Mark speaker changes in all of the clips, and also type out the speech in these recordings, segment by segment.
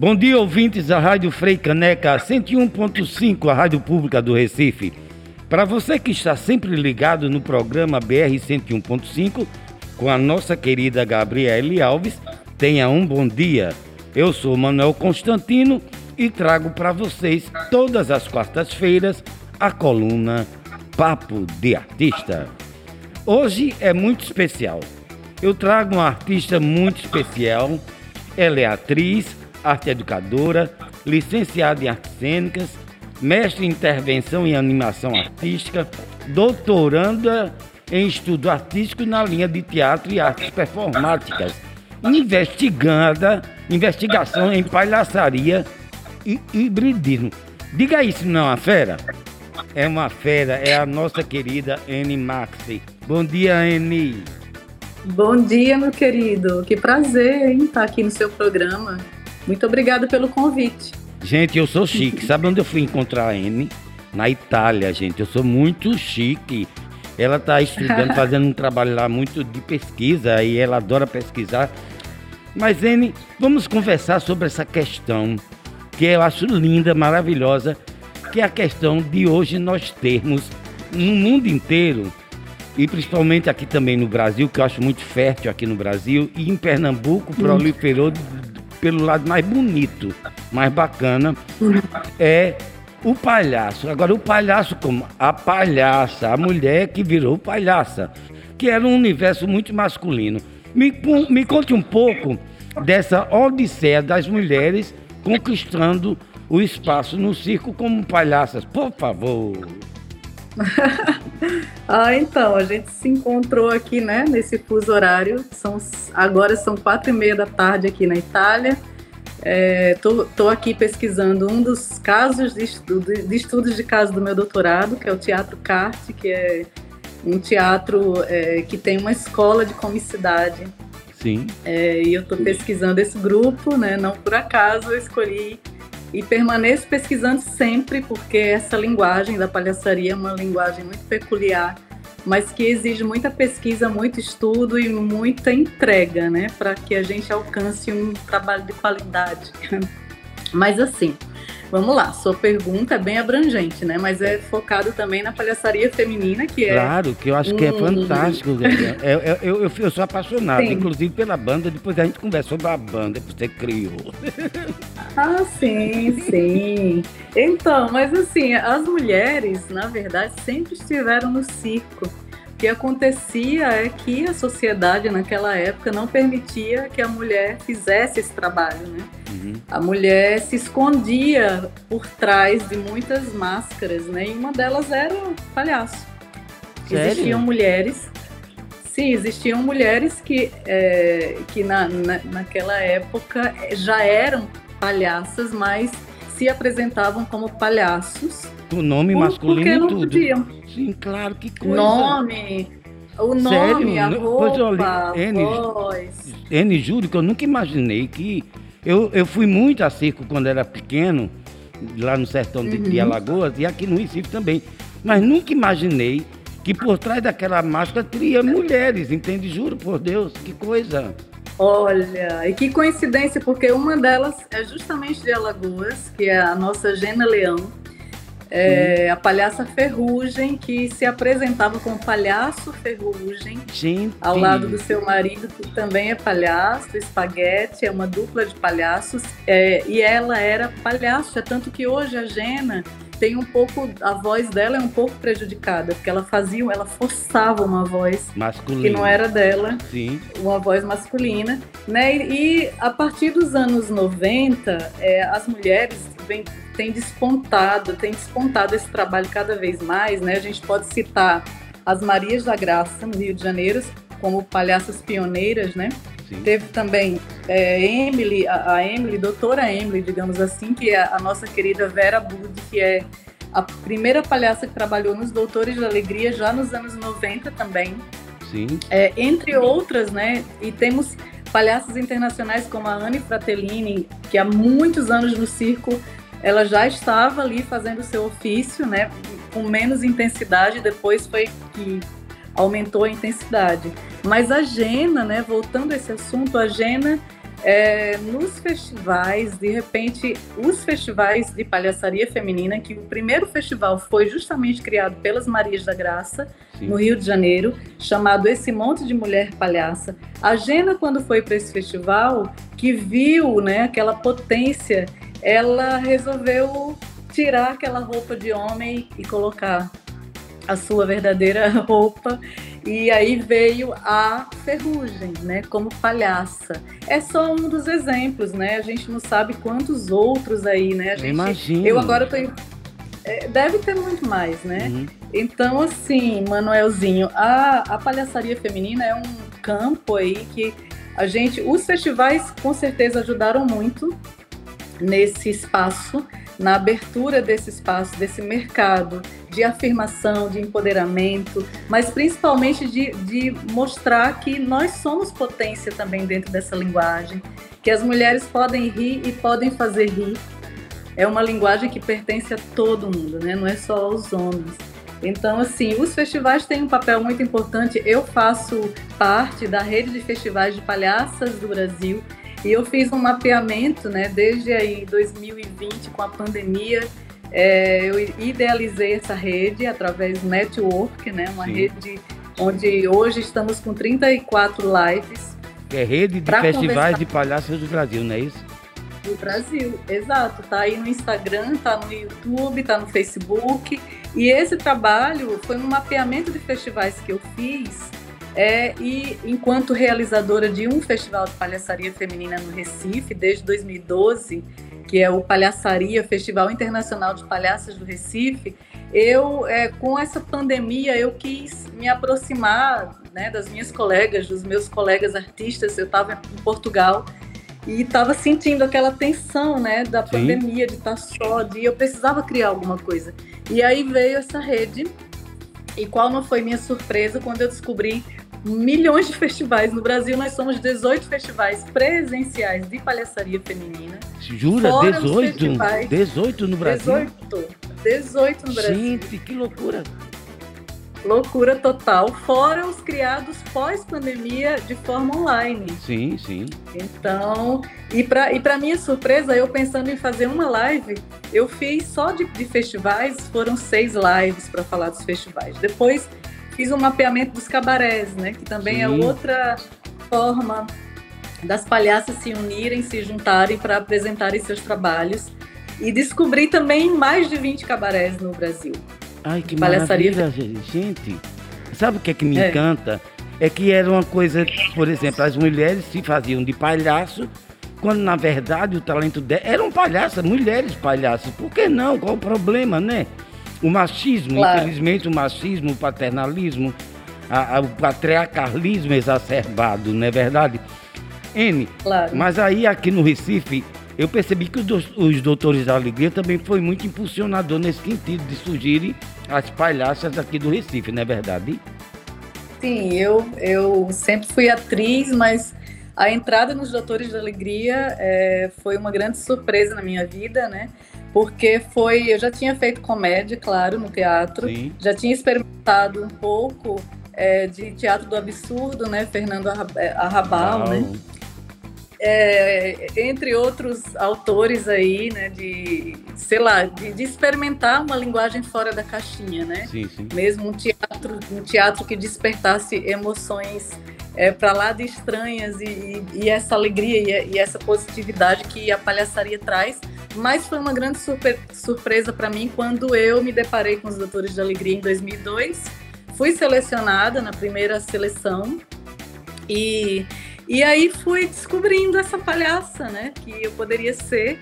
Speaker 1: Bom dia, ouvintes da Rádio Frei Caneca 101.5, a Rádio Pública do Recife. Para você que está sempre ligado no programa BR 101.5, com a nossa querida Gabriele Alves, tenha um bom dia. Eu sou Manuel Constantino e trago para vocês todas as quartas-feiras a coluna Papo de Artista. Hoje é muito especial. Eu trago uma artista muito especial. Ela é atriz, arte educadora, licenciada em artes cênicas, mestre em intervenção em animação artística, doutoranda em estudo artístico na linha de teatro e artes performáticas, investigada, investigação em palhaçaria e hibridismo. Diga isso, não é uma fera? É uma fera, é a nossa querida Anne Maxi. Bom dia, Anne.
Speaker 2: Bom dia, meu querido. Que prazer hein, estar aqui no seu programa. Muito obrigada pelo convite.
Speaker 1: Gente, eu sou chique. Sabe onde eu fui encontrar a Anne? Na Itália, gente. Eu sou muito chique. Ela está estudando, fazendo um trabalho lá muito de pesquisa e ela adora pesquisar. Mas, Anne, vamos conversar sobre essa questão que eu acho linda, maravilhosa, que é a questão de hoje nós termos no mundo inteiro e principalmente aqui também no Brasil, que eu acho muito fértil aqui no Brasil, e em Pernambuco proliferou pelo lado mais bonito, mais bacana, é o palhaço. Agora, o palhaço como? A palhaça, a mulher que virou palhaça, que era um universo muito masculino. Me, me conte um pouco dessa odisseia das mulheres conquistando o espaço no circo como palhaças, por favor.
Speaker 2: ah, então, a gente se encontrou aqui, né, nesse fuso horário. São, agora são quatro e meia da tarde aqui na Itália. Estou é, aqui pesquisando um dos casos de, estudo, de estudos de caso do meu doutorado, que é o Teatro Carte, que é um teatro é, que tem uma escola de comicidade.
Speaker 1: Sim.
Speaker 2: É, e eu estou pesquisando esse grupo, né? Não por acaso eu escolhi e permaneço pesquisando sempre, porque essa linguagem da palhaçaria é uma linguagem muito peculiar, mas que exige muita pesquisa, muito estudo e muita entrega, né, para que a gente alcance um trabalho de qualidade. Mas assim, Vamos lá, sua pergunta é bem abrangente, né? Mas é focado também na palhaçaria feminina, que
Speaker 1: é. Claro, que eu acho que é fantástico. eu, eu, eu, eu, sou apaixonado, sim. inclusive pela banda. Depois a gente conversa sobre a banda que você criou.
Speaker 2: Ah, sim, sim. Então, mas assim, as mulheres, na verdade, sempre estiveram no circo. O que acontecia é que a sociedade naquela época não permitia que a mulher fizesse esse trabalho, né? Uhum. A mulher se escondia por trás de muitas máscaras, né? E uma delas era o palhaço. Sério? Existiam mulheres, sim, existiam mulheres que, é, que na, na, naquela época já eram palhaças, mas se apresentavam como palhaços.
Speaker 1: O nome masculino porque
Speaker 2: não
Speaker 1: tudo.
Speaker 2: Podiam.
Speaker 1: Sim, claro, que coisa.
Speaker 2: Nome, o nome, Sério? a roupa, pois olha, N, voz.
Speaker 1: N, juro que eu nunca imaginei que eu, eu fui muito a circo quando era pequeno, lá no sertão de, uhum. de Alagoas e aqui no Recife também. Mas nunca imaginei que por trás daquela máscara teria mulheres, entende? Juro por Deus, que coisa.
Speaker 2: Olha, e que coincidência, porque uma delas é justamente de Alagoas, que é a nossa Gena Leão. É, a palhaça Ferrugem, que se apresentava como palhaço Ferrugem,
Speaker 1: Gente.
Speaker 2: ao lado do seu marido, que também é palhaço, Espaguete, é uma dupla de palhaços, é, e ela era palhaço, é tanto que hoje a Gena tem um pouco, a voz dela é um pouco prejudicada, porque ela fazia, ela forçava uma voz
Speaker 1: masculina.
Speaker 2: que não era dela,
Speaker 1: Sim.
Speaker 2: uma voz masculina, né? E, e a partir dos anos 90, é, as mulheres vêm tem despontado, tem despontado esse trabalho cada vez mais, né? A gente pode citar as Marias da Graça, no Rio de Janeiro, como palhaças pioneiras, né? Sim. Teve também é, Emily, a, a, Emily, doutora Emily, digamos assim, que é a nossa querida Vera Bud, que é a primeira palhaça que trabalhou nos Doutores da Alegria já nos anos 90 também.
Speaker 1: Sim.
Speaker 2: É, entre outras, né? E temos palhaças internacionais como a Anne Fratellini, que há muitos anos no circo ela já estava ali fazendo o seu ofício, né, com menos intensidade, depois foi que aumentou a intensidade. Mas a Gena, né, voltando a esse assunto, a Gena é, nos festivais, de repente, os festivais de palhaçaria feminina, que o primeiro festival foi justamente criado pelas Marias da Graça, Sim. no Rio de Janeiro, chamado Esse Monte de Mulher Palhaça. A Gena, quando foi para esse festival, que viu né, aquela potência, ela resolveu tirar aquela roupa de homem e colocar a sua verdadeira roupa e aí veio a ferrugem, né, como palhaça. É só um dos exemplos, né? A gente não sabe quantos outros aí, né? Gente,
Speaker 1: Imagina.
Speaker 2: Eu agora tô é, deve ter muito mais, né? Uhum. Então, assim, Manuelzinho, a, a palhaçaria feminina é um campo aí que a gente, os festivais com certeza ajudaram muito nesse espaço, na abertura desse espaço, desse mercado de afirmação, de empoderamento, mas principalmente de, de mostrar que nós somos potência também dentro dessa linguagem, que as mulheres podem rir e podem fazer rir. É uma linguagem que pertence a todo mundo, né? não é só aos homens. Então, assim, os festivais têm um papel muito importante. Eu faço parte da rede de festivais de palhaças do Brasil e eu fiz um mapeamento, né, desde aí 2020 com a pandemia é, eu idealizei essa rede através do network, né? Uma Sim. rede onde hoje estamos com 34 lives.
Speaker 1: É rede de festivais conversar... de palhaços do Brasil, não é isso?
Speaker 2: Do Brasil, exato. Tá aí no Instagram, tá no YouTube, tá no Facebook. E esse trabalho foi um mapeamento de festivais que eu fiz. É, e enquanto realizadora de um festival de palhaçaria feminina no Recife, desde 2012, que é o Palhaçaria, Festival Internacional de Palhaças do Recife, eu, é, com essa pandemia, eu quis me aproximar né, das minhas colegas, dos meus colegas artistas. Eu estava em Portugal e estava sentindo aquela tensão né, da Sim. pandemia, de estar só, de eu precisava criar alguma coisa. E aí veio essa rede. E qual não foi minha surpresa quando eu descobri milhões de festivais. No Brasil, nós somos 18 festivais presenciais de palhaçaria feminina.
Speaker 1: Jura? 18? 18 no Brasil?
Speaker 2: 18. 18 no Brasil.
Speaker 1: Gente, que loucura!
Speaker 2: Loucura total, fora os criados pós-pandemia de forma online.
Speaker 1: Sim, sim.
Speaker 2: Então, e para e minha surpresa, eu pensando em fazer uma live, eu fiz só de, de festivais, foram seis lives para falar dos festivais. Depois fiz um mapeamento dos cabarés, né? Que também é Sim. é outra forma das palhaças se unirem, se juntarem para apresentarem seus trabalhos. E descobri também mais de 20 cabarés no Brasil.
Speaker 1: Ai, que maravilha, gente. Sabe o que é que me é. encanta? É que era uma coisa, por exemplo, as mulheres se faziam de palhaço, quando na verdade o talento delas eram palhaças, mulheres palhaças. Por que não? Qual o problema, né? O machismo, claro. infelizmente, o machismo, o paternalismo, a, a, o patriarcalismo exacerbado, não é verdade? N. Claro. Mas aí aqui no Recife, eu percebi que os, Doutores da Alegria também foi muito impulsionador nesse sentido de surgirem as palhaças aqui do Recife, não é verdade?
Speaker 2: Sim, eu, eu sempre fui atriz, mas a entrada nos Doutores da Alegria é, foi uma grande surpresa na minha vida, né? porque foi. Eu já tinha feito comédia, claro, no teatro, Sim. já tinha experimentado um pouco é, de teatro do absurdo, né? Fernando Arrabal, né? É, entre outros autores aí, né, de, sei lá, de, de, experimentar uma linguagem fora da caixinha, né?
Speaker 1: Sim, sim.
Speaker 2: Mesmo um teatro, um teatro que despertasse emoções é, para lá de estranhas e, e essa alegria e, e, essa positividade que a palhaçaria traz. Mas foi uma grande surpre surpresa para mim quando eu me deparei com os Doutores de Alegria em 2002. Fui selecionada na primeira seleção e e aí fui descobrindo essa palhaça, né, que eu poderia ser.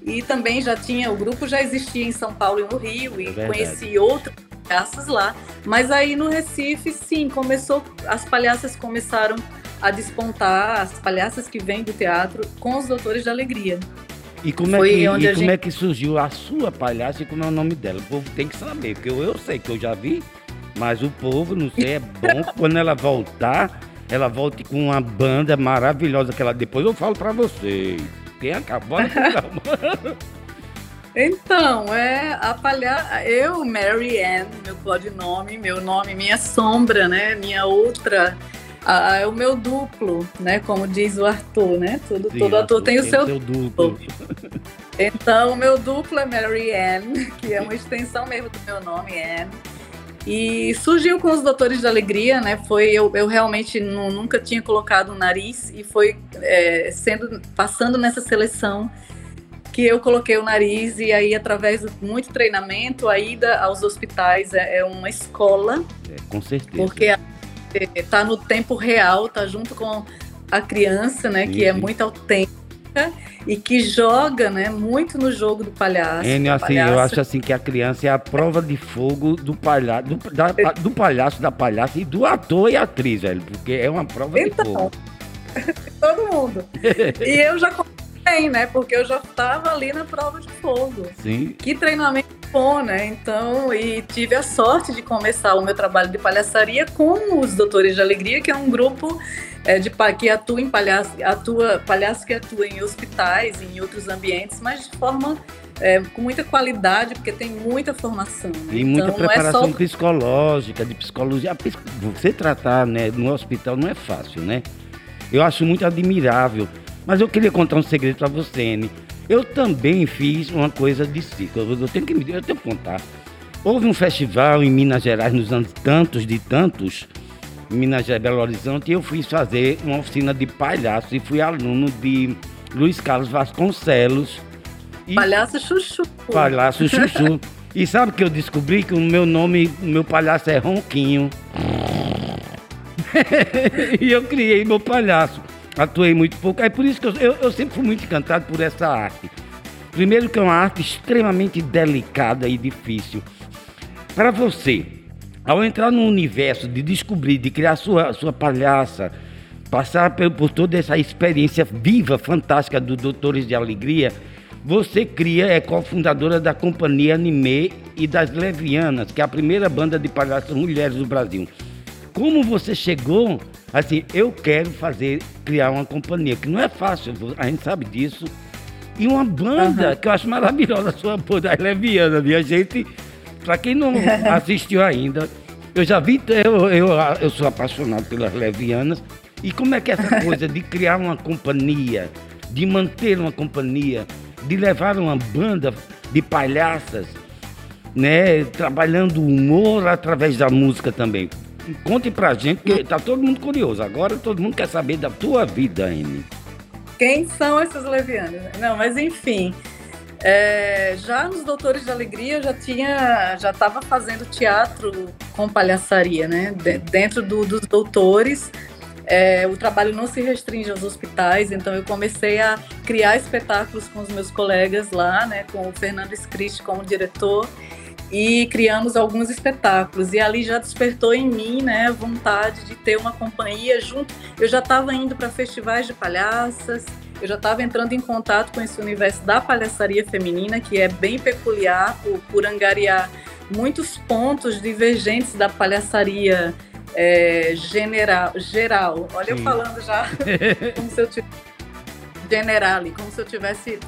Speaker 2: E também já tinha, o grupo já existia em São Paulo e no Rio, e é conheci outros palhaços lá. Mas aí no Recife, sim, começou, as palhaças começaram a despontar, as palhaças que vêm do teatro, com os Doutores de Alegria.
Speaker 1: E como, é que, e como gente... é que surgiu a sua palhaça e como é o nome dela? O povo tem que saber, porque eu, eu sei que eu já vi, mas o povo, não sei, é bom quando ela voltar ela volte com uma banda maravilhosa que ela depois eu falo para vocês. Quem acabou
Speaker 2: Então, é a palha... eu, Mary Ann, meu codinome, meu nome, minha sombra, né? Minha outra Ah, é o meu duplo, né? Como diz o Arthur, né? Todo, Sim, todo ator tem o seu, seu duplo. duplo. Então, o meu duplo é Mary Ann, que é uma extensão mesmo do meu nome, Anne. E surgiu com os Doutores da Alegria, né? Foi eu, eu realmente não, nunca tinha colocado o nariz e foi é, sendo passando nessa seleção que eu coloquei o nariz e aí através de muito treinamento a ida aos hospitais é, é uma escola.
Speaker 1: É, com certeza.
Speaker 2: Porque está no tempo real, está junto com a criança, né? Sim, que é muito autêntica e que joga, né, muito no jogo do palhaço.
Speaker 1: N, assim, palhaço. eu acho assim que a criança é a prova de fogo do palhaço, do, da, do palhaço, da palhaça e do ator e atriz, velho, porque é uma prova então, de fogo.
Speaker 2: todo mundo. e eu já contei, né, porque eu já estava ali na prova de fogo.
Speaker 1: Sim.
Speaker 2: Que treinamento bom, né? Então, e tive a sorte de começar o meu trabalho de palhaçaria com os Doutores de Alegria, que é um grupo é, de, que atua em palhaço, atua, palhaço que atua em hospitais, em outros ambientes, mas de forma é, com muita qualidade, porque tem muita formação. Né?
Speaker 1: E muita então, preparação é só... psicológica, de psicologia. Você tratar né, no hospital não é fácil, né? Eu acho muito admirável. Mas eu queria contar um segredo para você, Anne. Eu também fiz uma coisa de circo. Eu tenho que, eu tenho que contar. Houve um festival em Minas Gerais nos anos tantos de tantos Minas Gerais, Belo Horizonte, e eu fui fazer uma oficina de palhaço e fui aluno de Luiz Carlos Vasconcelos.
Speaker 2: E... Palhaço Chuchu.
Speaker 1: Palhaço Chuchu. e sabe que eu descobri que o meu nome, o meu palhaço é Ronquinho. e eu criei meu palhaço. Atuei muito pouco. É por isso que eu, eu, eu sempre fui muito encantado por essa arte. Primeiro que é uma arte extremamente delicada e difícil. Para você, ao entrar no universo de descobrir, de criar sua, sua palhaça, passar por, por toda essa experiência viva, fantástica do Doutores de Alegria, você cria, é cofundadora da companhia Anime e das Levianas, que é a primeira banda de palhaças mulheres do Brasil. Como você chegou, assim, eu quero fazer, criar uma companhia, que não é fácil, a gente sabe disso. E uma banda uhum. que eu acho maravilhosa, a sua banda, das Levianas, minha gente para quem não assistiu ainda, eu já vi, eu, eu, eu sou apaixonado pelas levianas. E como é que é essa coisa de criar uma companhia, de manter uma companhia, de levar uma banda de palhaças, né, trabalhando o humor através da música também. Conte pra gente, que tá todo mundo curioso. Agora todo mundo quer saber da tua vida, Anne.
Speaker 2: Quem são essas levianas? Não, mas enfim, é, já nos Doutores de Alegria já tinha, já estava fazendo teatro com palhaçaria, né? De, dentro do, dos doutores, é, o trabalho não se restringe aos hospitais, então eu comecei a criar espetáculos com os meus colegas lá, né? Com o Fernando Scrist como diretor e criamos alguns espetáculos e ali já despertou em mim, né, vontade de ter uma companhia junto. Eu já estava indo para festivais de palhaças eu já estava entrando em contato com esse universo da palhaçaria feminina, que é bem peculiar por, por angariar muitos pontos divergentes da palhaçaria é, general, geral. Olha, Sim. eu falando já como se eu tivesse. Generale, como se eu tivesse.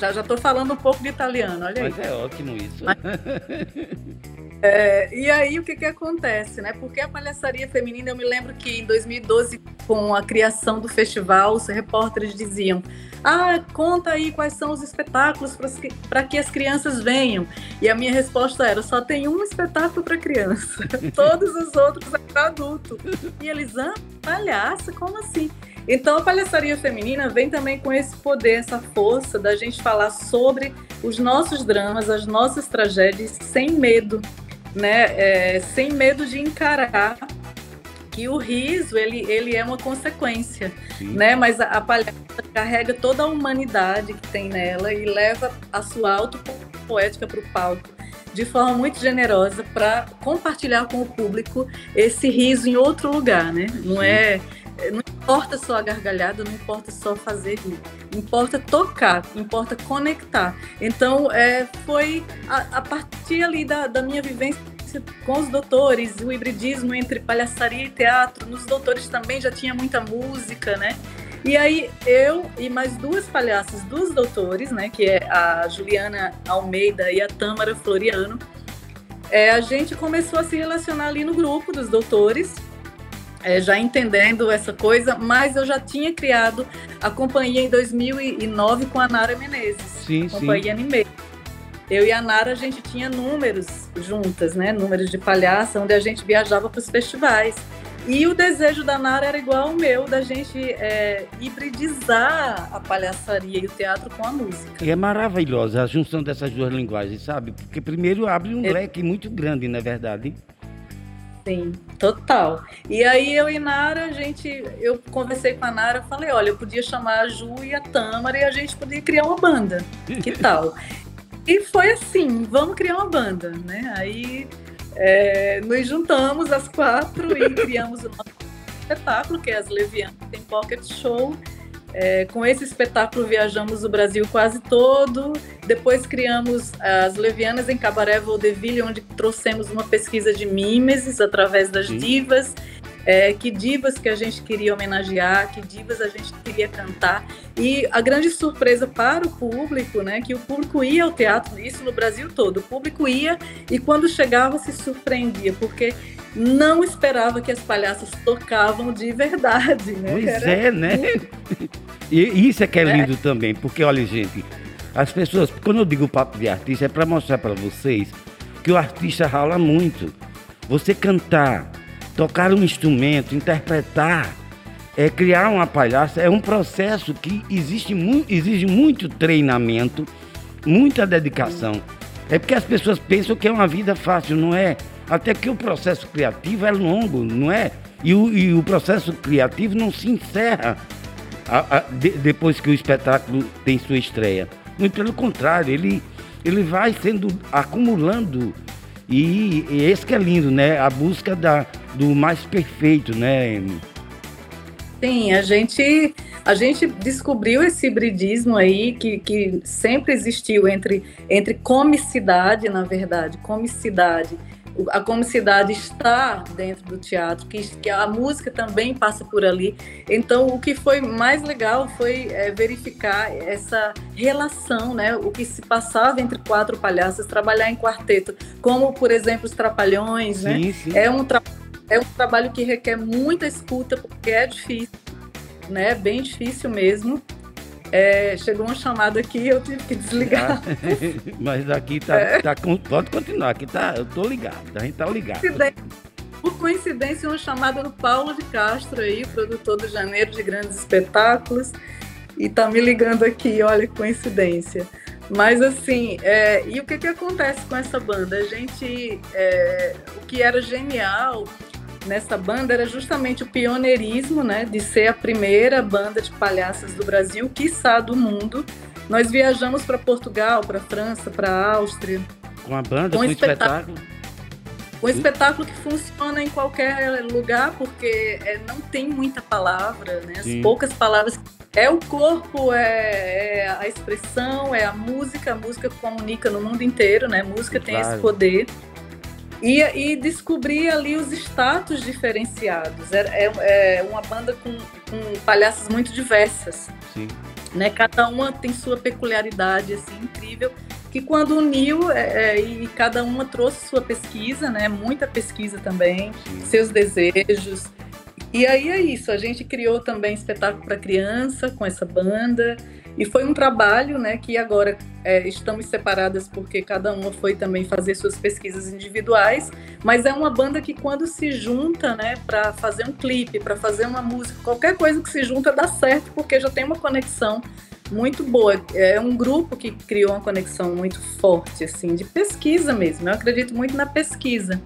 Speaker 2: Já estou falando um pouco de italiano, olha
Speaker 1: aí. Mas é ótimo isso. Mas...
Speaker 2: É, e aí o que, que acontece, né? Porque a palhaçaria feminina, eu me lembro que em 2012, com a criação do festival, os repórteres diziam: Ah, conta aí quais são os espetáculos para que as crianças venham. E a minha resposta era: só tem um espetáculo para criança, todos os outros é para adulto. E eles, ah, palhaça, como assim? Então a palhaçaria feminina vem também com esse poder, essa força da gente falar sobre os nossos dramas, as nossas tragédias sem medo né, é, sem medo de encarar que o riso ele, ele é uma consequência, Sim. né? Mas a, a palhaça carrega toda a humanidade que tem nela e leva a sua autopoética para o palco de forma muito generosa para compartilhar com o público esse riso em outro lugar, né? Não é não importa só a gargalhada, não importa só fazer rir, importa tocar, importa conectar. Então, é, foi a, a partir ali da, da minha vivência com os doutores, o hibridismo entre palhaçaria e teatro. Nos doutores também já tinha muita música, né? E aí eu e mais duas palhaças dos doutores, né, que é a Juliana Almeida e a Tâmara Floriano, é, a gente começou a se relacionar ali no grupo dos doutores é, já entendendo essa coisa, mas eu já tinha criado a companhia em 2009 com a Nara Menezes,
Speaker 1: sim,
Speaker 2: companhia
Speaker 1: sim.
Speaker 2: Anime. Eu e a Nara, a gente tinha números juntas, né? Números de palhaça, onde a gente viajava para os festivais. E o desejo da Nara era igual ao meu, da gente é, hibridizar a palhaçaria e o teatro com a música.
Speaker 1: E é maravilhosa a junção dessas duas linguagens, sabe? Porque primeiro abre um é... leque muito grande, não é verdade?
Speaker 2: Sim, total. E aí eu e Nara, a gente, eu conversei com a Nara, falei, olha, eu podia chamar a Ju e a Tâmara e a gente podia criar uma banda. Que tal? e foi assim, vamos criar uma banda, né? Aí é, nos juntamos as quatro e criamos o nosso espetáculo, que é as Levianas tem Pocket Show. É, com esse espetáculo viajamos o Brasil quase todo. Depois criamos as Levianas em Cabaré Vaudeville, onde trouxemos uma pesquisa de mimeses através das Sim. divas é, que divas que a gente queria homenagear, que divas a gente queria cantar. E a grande surpresa para o público, né, que o público ia ao teatro, isso no Brasil todo, o público ia e quando chegava se surpreendia, porque não esperava que as palhaças tocavam de verdade, né?
Speaker 1: Pois Era é, né? E isso é que é, lindo é. também, porque olha, gente, as pessoas, quando eu digo papo de artista, é para mostrar para vocês que o artista rala muito. Você cantar, tocar um instrumento, interpretar, é criar uma palhaça é um processo que existe mu exige muito treinamento, muita dedicação. É porque as pessoas pensam que é uma vida fácil, não é? Até que o processo criativo é longo, não é? E o, e o processo criativo não se encerra a, a, de, depois que o espetáculo tem sua estreia. Muito pelo contrário, ele, ele vai sendo acumulando e, e esse que é lindo, né? A busca da, do mais perfeito, né?
Speaker 2: Sim, a gente, a gente descobriu esse hibridismo aí que, que sempre existiu entre, entre comicidade, na verdade, comicidade a comicidade está dentro do teatro, que, que, a música também passa por ali. Então, o que foi mais legal foi é, verificar essa relação, né? O que se passava entre quatro palhaços, trabalhar em quarteto, como, por exemplo, os Trapalhões, sim, né? Sim. É, um é um trabalho que requer muita escuta, porque é difícil, né? Bem difícil mesmo. É, chegou uma chamada aqui eu tive que desligar.
Speaker 1: Ah, mas aqui tá, é. tá, Pode continuar, aqui tá. Eu tô ligado, a gente tá ligado.
Speaker 2: Por coincidência, uma chamada do Paulo de Castro aí, produtor do Janeiro de Grandes Espetáculos, e tá me ligando aqui, olha que coincidência. Mas assim, é, e o que, que acontece com essa banda? A gente, é, o que era genial nessa banda era justamente o pioneirismo, né, de ser a primeira banda de palhaças do Brasil, quiçá do mundo. Nós viajamos para Portugal, para França, para Áustria.
Speaker 1: Com a banda, com um espetáculo.
Speaker 2: Um espetáculo que funciona em qualquer lugar, porque é, não tem muita palavra, né? As Sim. poucas palavras. É o corpo, é, é, a expressão, é a música. A música comunica no mundo inteiro, né? A música tem esse poder. E, e descobrir ali os status diferenciados. É, é, é uma banda com, com palhaças muito diversas.
Speaker 1: Sim.
Speaker 2: Né? Cada uma tem sua peculiaridade assim, incrível. Que quando uniu é, é, e cada uma trouxe sua pesquisa, né? Muita pesquisa também, Sim. seus desejos. E aí é isso, a gente criou também espetáculo para criança com essa banda. E foi um trabalho, né, que agora é, estamos separadas porque cada uma foi também fazer suas pesquisas individuais, mas é uma banda que quando se junta, né, para fazer um clipe, para fazer uma música, qualquer coisa que se junta dá certo porque já tem uma conexão muito boa. É um grupo que criou uma conexão muito forte, assim, de pesquisa mesmo. Eu acredito muito na pesquisa,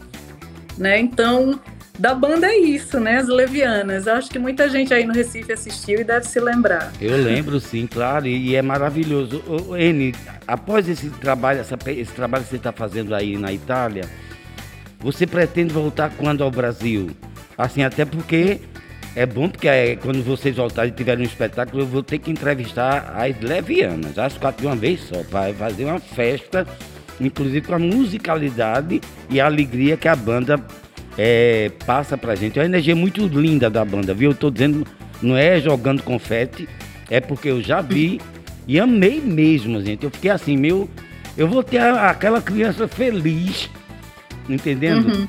Speaker 2: né? Então da banda é isso, né? As Levianas. Acho que muita gente aí no Recife assistiu e deve se lembrar.
Speaker 1: Eu lembro, sim, claro, e, é maravilhoso. Ô, N, após esse trabalho, essa, esse trabalho que você está fazendo aí na Itália, você pretende voltar quando ao Brasil? Assim, até porque é bom porque é, quando vocês voltarem e tiverem um espetáculo, eu vou ter que entrevistar as levianas, as quatro de uma vez só, para fazer uma festa, inclusive com a musicalidade e a alegria que a banda é, passa pra gente. É uma energia muito linda da banda, viu? Eu tô dizendo, não é jogando confete, é porque eu já vi e amei mesmo, gente. Eu fiquei assim, meu. Eu vou ter aquela criança feliz, entendendo? Uhum.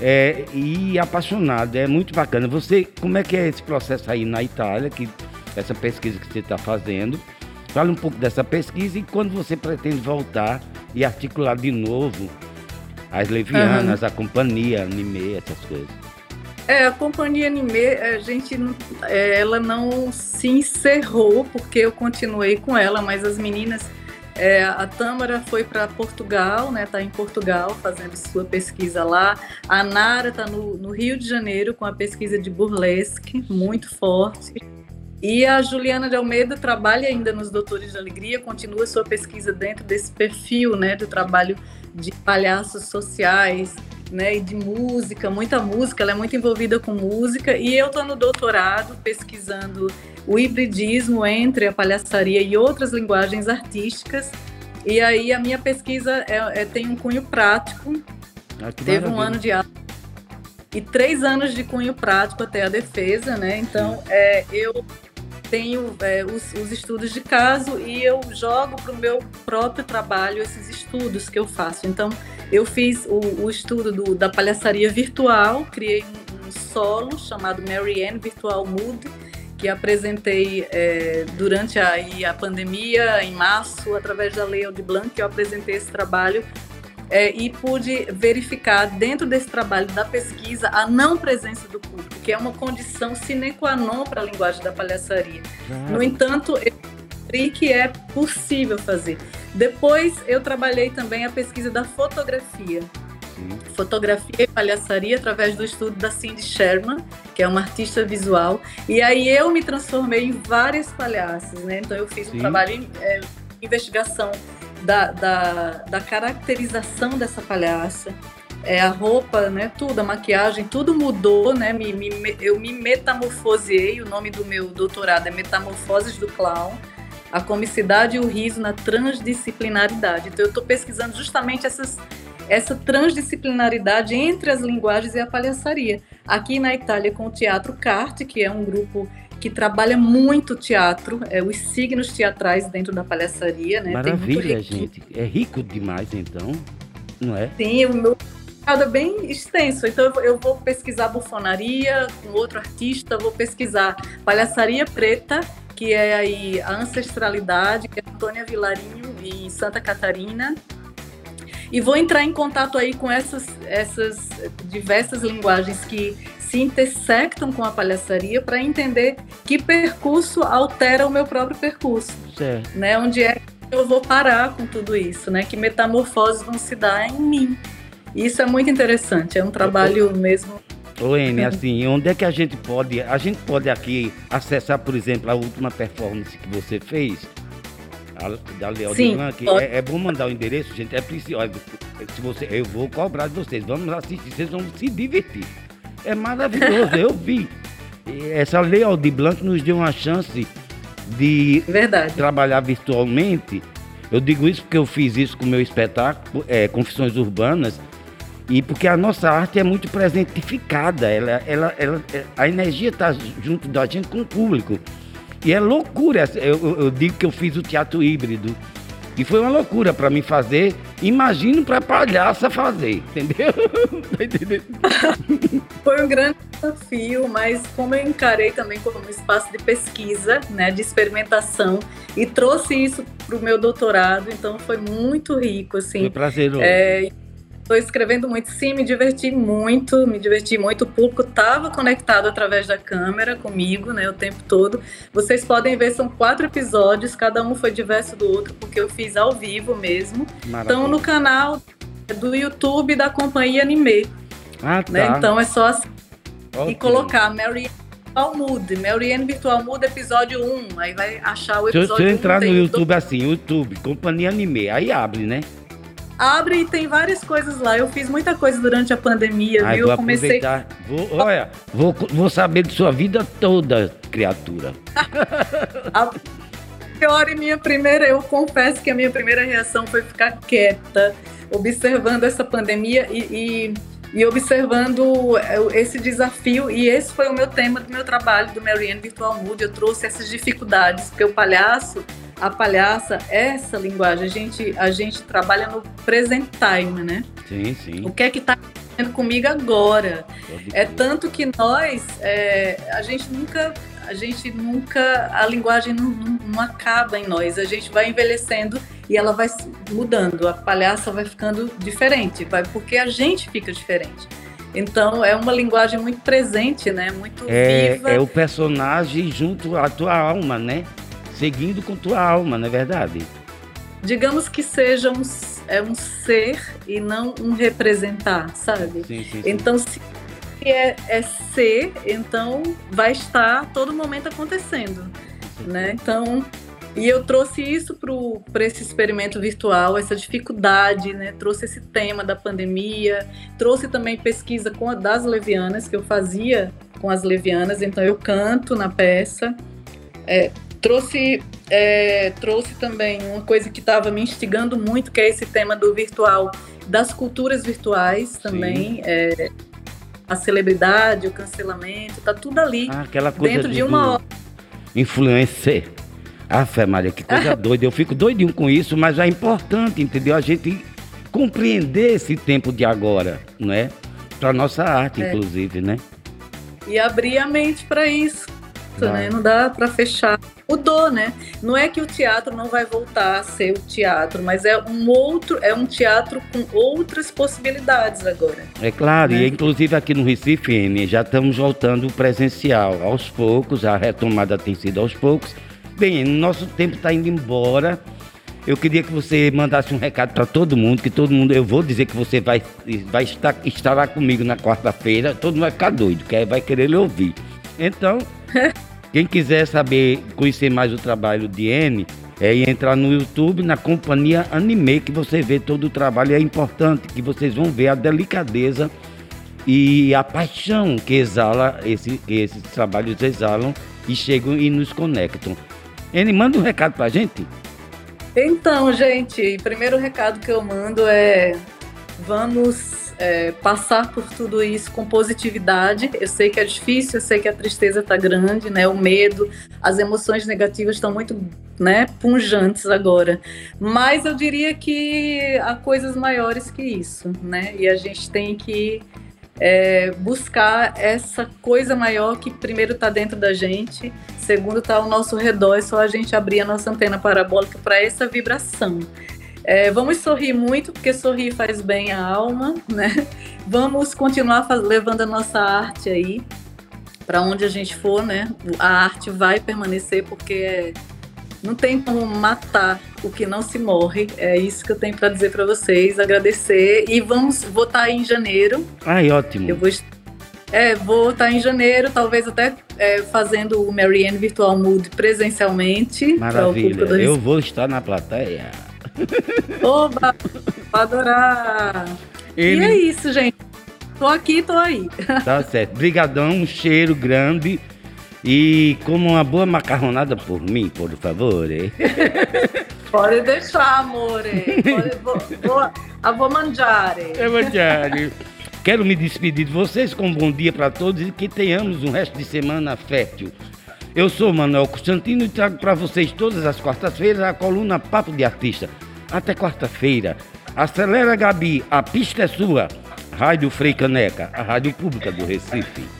Speaker 1: é, e apaixonado. É muito bacana. Você, como é que é esse processo aí na Itália, que essa pesquisa que você está fazendo? Fala um pouco dessa pesquisa e quando você pretende voltar e articular de novo as levianas, uhum. a companhia, anime, essas coisas.
Speaker 2: É, a companhia anime, a gente, é, ela não se encerrou porque eu continuei com ela, mas as meninas é, a Tâmara foi para Portugal, né? Está em Portugal fazendo sua pesquisa lá. A Nara está no, no, Rio de Janeiro com a pesquisa de burlesque, muito forte. E a Juliana de Almeida trabalha ainda nos Doutores de Alegria, continua sua pesquisa dentro desse perfil, né? Do trabalho de palhaços sociais, né, e de música, muita música, ela é muito envolvida com música, e eu estou no doutorado pesquisando o hibridismo entre a palhaçaria e outras linguagens artísticas, e aí a minha pesquisa é, é tem um cunho prático, ah, Teve maravilha. um ano de aula e três anos de cunho prático até a defesa, né? Então, é, eu tenho é, os, os, estudos de caso e eu jogo para o meu próprio trabalho esses estudos que eu faço. Então, eu fiz o, o estudo do, da palhaçaria virtual, criei um, um solo chamado Marianne Virtual Mood, que apresentei é, durante a, a pandemia, em março, através da Lei Aldir Blanc, eu apresentei esse trabalho é, e pude verificar dentro desse trabalho da pesquisa a não presença do público, que é uma condição sine qua non para a linguagem da palhaçaria. No entanto, eu vi que é possível fazer. Depois, eu trabalhei também a pesquisa da fotografia. Fotografia e palhaçaria através do estudo da Cindy Sherman, que é uma artista visual. E aí eu me transformei em várias palhaças, né? Então eu fiz Sim. um trabalho de é, investigação da, da, da caracterização dessa palhaça, é, a roupa, né, tudo, a maquiagem, tudo mudou, né, me, me, eu me metamorfoseei, o nome do meu doutorado é Metamorfoses do Clown, a comicidade e o riso na transdisciplinaridade. Então eu estou pesquisando justamente essas, essa transdisciplinaridade entre as linguagens e a palhaçaria. Aqui na Itália com o Teatro Carte, que é um grupo que trabalha muito teatro, é, os signos teatrais dentro da palhaçaria, né?
Speaker 1: Maravilha, gente. É rico demais, então, não é?
Speaker 2: Sim, o meu é bem extenso. Então eu vou pesquisar bufonaria com outro artista, vou pesquisar palhaçaria preta, que é aí a ancestralidade, que é Antônia Vilarinho em Santa Catarina. E vou entrar em contato aí com essas, essas diversas linguagens que se intersectam com a palhaçaria para entender que percurso altera o meu próprio percurso. Certo. Né? Onde é que eu vou parar com tudo isso, né? Que metamorfoses vão se dar em mim. Isso é muito interessante, é um trabalho mesmo.
Speaker 1: Amy, assim, onde é que a gente pode. A gente pode aqui acessar, por exemplo, a última performance que você fez? Da Leal Sim, Blanc. É, é, bom mandar o endereço, gente. É preciso. Se você, eu vou cobrar de vocês. Vamos assistir, vocês vão se divertir. É maravilhoso, eu vi. Essa Lei Aldir Blanc nos deu uma chance de
Speaker 2: Verdade.
Speaker 1: trabalhar virtualmente. Eu digo isso porque eu fiz isso com o meu espetáculo, é, Confissões Urbanas, e porque a nossa arte é muito presentificada, ela, ela, ela, a energia está junto da gente com o público. E é loucura, eu, eu digo que eu fiz o teatro híbrido. E foi uma loucura para mim fazer. Imagino para palhaça fazer, entendeu?
Speaker 2: Tá foi um grande desafio, mas como eu encarei também como um espaço de pesquisa, né, de experimentação e trouxe isso para o meu doutorado, então foi muito rico, assim. Foi
Speaker 1: prazeroso. É,
Speaker 2: Estou escrevendo muito, sim, me diverti muito, me diverti muito. O público estava conectado através da câmera comigo, né, o tempo todo. Vocês podem ver, são quatro episódios, cada um foi diverso do outro, porque eu fiz ao vivo mesmo. Estão no canal do YouTube da companhia Anime. Ah, tá. Né? Então é só assim. Okay. E colocar Mary Virtual Mood, Marianne Virtual Mood, episódio 1. Aí vai achar o episódio
Speaker 1: Se eu entrar no YouTube assim, YouTube, Companhia Anime, aí abre, né?
Speaker 2: Abre e tem várias coisas lá. Eu fiz muita coisa durante a pandemia,
Speaker 1: Ai,
Speaker 2: viu?
Speaker 1: Vou eu comecei. Vou, olha, vou, vou saber de sua vida toda, criatura.
Speaker 2: a pior e minha primeira, eu confesso que a minha primeira reação foi ficar quieta, observando essa pandemia e, e, e observando esse desafio. E esse foi o meu tema do meu trabalho, do Marianne Virtual Mood. Eu trouxe essas dificuldades, porque o palhaço a palhaça, essa linguagem, a gente, a gente trabalha no present time, né?
Speaker 1: Sim, sim.
Speaker 2: O que é que está comigo agora. É tanto que nós, é, a gente nunca, a gente nunca, a linguagem não, não, não, acaba em nós. A gente vai envelhecendo e ela vai mudando. A palhaça vai ficando diferente, vai porque a gente fica diferente. Então é uma linguagem muito presente, né? Muito
Speaker 1: é,
Speaker 2: viva.
Speaker 1: É o personagem junto à tua alma, né? Seguindo com tua alma, não é verdade?
Speaker 2: Digamos que seja um, é um ser e não um representar, sabe? Sim, sim, sim. Então se é, é ser, então vai estar todo momento acontecendo, né? Então e eu trouxe isso para esse experimento virtual, essa dificuldade, né? Trouxe esse tema da pandemia, trouxe também pesquisa com a, das levianas, que eu fazia com as levianas, então eu canto na peça. É, trouxe, é, trouxe também uma coisa que estava me instigando muito, que é esse tema do virtual, das culturas virtuais também. É, a celebridade, o cancelamento, tá tudo ali.
Speaker 1: Ah, aquela coisa dentro de uma hora. Influencer. Ah, Fé Maria, que coisa doida. Eu fico doidinho com isso, mas é importante, entendeu? A gente compreender esse tempo de agora, não é? Para nossa arte, é. inclusive, né?
Speaker 2: E abrir a mente para isso, né? Não dá para fechar. Mudou, né? Não é que o teatro não vai voltar a ser o teatro, mas é um outro, é um teatro com outras possibilidades agora.
Speaker 1: É claro, né? e inclusive aqui no Recife, N, já estamos voltando presencial aos poucos, a retomada tem sido aos poucos Bem, nosso tempo está indo embora. Eu queria que você mandasse um recado para todo mundo, que todo mundo, eu vou dizer que você vai, vai estar estará comigo na quarta-feira, todo mundo vai ficar doido, que vai querer lhe ouvir. Então, quem quiser saber, conhecer mais o trabalho de N, é entrar no YouTube, na companhia Anime, que você vê todo o trabalho. É importante que vocês vão ver a delicadeza e a paixão que exala esse, esses trabalhos exalam e chegam e nos conectam. Ele manda um recado pra gente?
Speaker 2: Então, gente, primeiro recado que eu mando é vamos é, passar por tudo isso com positividade. Eu sei que é difícil, eu sei que a tristeza está grande, né? O medo, as emoções negativas estão muito, né, punjantes agora. Mas eu diria que há coisas maiores que isso, né? E a gente tem que é, buscar essa coisa maior que primeiro está dentro da gente, segundo está ao nosso redor, é só a gente abrir a nossa antena parabólica para essa vibração. É, vamos sorrir muito, porque sorrir faz bem à alma, né? Vamos continuar faz, levando a nossa arte aí para onde a gente for, né? A arte vai permanecer porque é não tem como matar o que não se morre. É isso que eu tenho para dizer para vocês. Agradecer. E vamos votar em janeiro.
Speaker 1: Ai, ótimo.
Speaker 2: Eu vou, é, vou estar em janeiro, talvez até é, fazendo o Marianne Virtual Mood presencialmente.
Speaker 1: Maravilha. Eu vou estar na plateia.
Speaker 2: Oba! Vou adorar! Ele... E é isso, gente. Tô aqui, tô aí.
Speaker 1: Tá certo. Brigadão, um cheiro grande. E como uma boa macarronada por mim, por favor.
Speaker 2: Pode deixar, amore. Pode, vou, vou, vou mangiare.
Speaker 1: Mangiare. Quero me despedir de vocês com um bom dia para todos e que tenhamos um resto de semana fértil. Eu sou Manuel Constantino e trago para vocês todas as quartas-feiras a coluna Papo de Artista. Até quarta-feira. Acelera, Gabi, a pista é sua. Rádio Frei Caneca, a rádio pública do Recife.